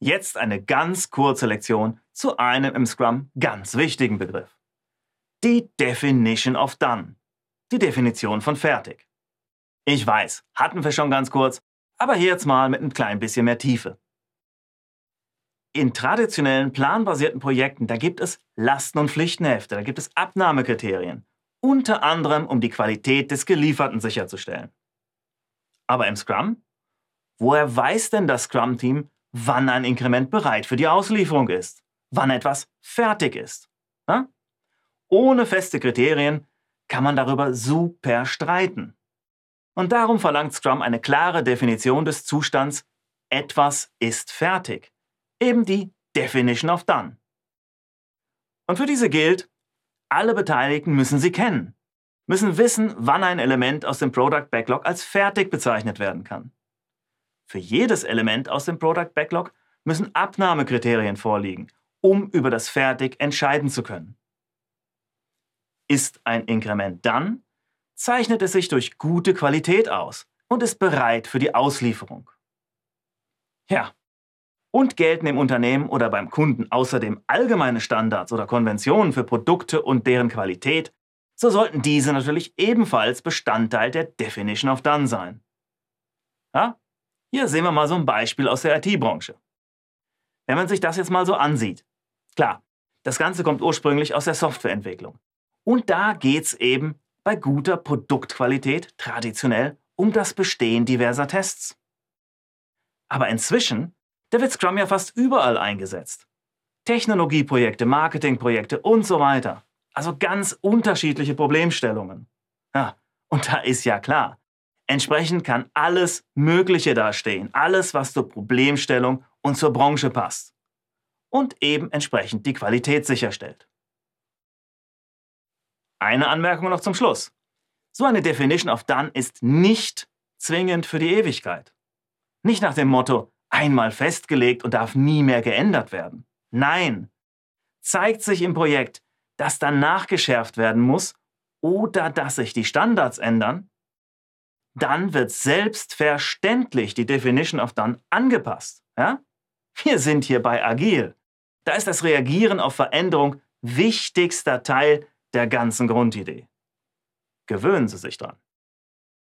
Jetzt eine ganz kurze Lektion zu einem im Scrum ganz wichtigen Begriff. Die Definition of Done. Die Definition von fertig. Ich weiß, hatten wir schon ganz kurz, aber hier jetzt mal mit ein klein bisschen mehr Tiefe. In traditionellen planbasierten Projekten, da gibt es Lasten- und Pflichtenhefte, da gibt es Abnahmekriterien, unter anderem um die Qualität des Gelieferten sicherzustellen. Aber im Scrum? Woher weiß denn das Scrum-Team, wann ein Inkrement bereit für die Auslieferung ist? Wann etwas fertig ist? Ja? Ohne feste Kriterien kann man darüber super streiten. Und darum verlangt Scrum eine klare Definition des Zustands, etwas ist fertig. Eben die Definition of Done. Und für diese gilt, alle Beteiligten müssen sie kennen, müssen wissen, wann ein Element aus dem Product Backlog als fertig bezeichnet werden kann. Für jedes Element aus dem Product Backlog müssen Abnahmekriterien vorliegen, um über das Fertig entscheiden zu können. Ist ein Inkrement dann, zeichnet es sich durch gute Qualität aus und ist bereit für die Auslieferung. Ja, und gelten im Unternehmen oder beim Kunden außerdem allgemeine Standards oder Konventionen für Produkte und deren Qualität, so sollten diese natürlich ebenfalls Bestandteil der Definition of Done sein. Ja? Hier sehen wir mal so ein Beispiel aus der IT-Branche. Wenn man sich das jetzt mal so ansieht, klar, das Ganze kommt ursprünglich aus der Softwareentwicklung. Und da geht es eben bei guter Produktqualität traditionell um das Bestehen diverser Tests. Aber inzwischen da wird Scrum ja fast überall eingesetzt. Technologieprojekte, Marketingprojekte und so weiter. Also ganz unterschiedliche Problemstellungen. Ja, und da ist ja klar, entsprechend kann alles Mögliche dastehen. Alles, was zur Problemstellung und zur Branche passt. Und eben entsprechend die Qualität sicherstellt. Eine Anmerkung noch zum Schluss. So eine Definition of Done ist nicht zwingend für die Ewigkeit. Nicht nach dem Motto, einmal festgelegt und darf nie mehr geändert werden. Nein, zeigt sich im Projekt, dass dann nachgeschärft werden muss oder dass sich die Standards ändern, dann wird selbstverständlich die Definition of Done angepasst. Ja? Wir sind hier bei Agil. Da ist das Reagieren auf Veränderung wichtigster Teil der ganzen Grundidee. Gewöhnen Sie sich dran.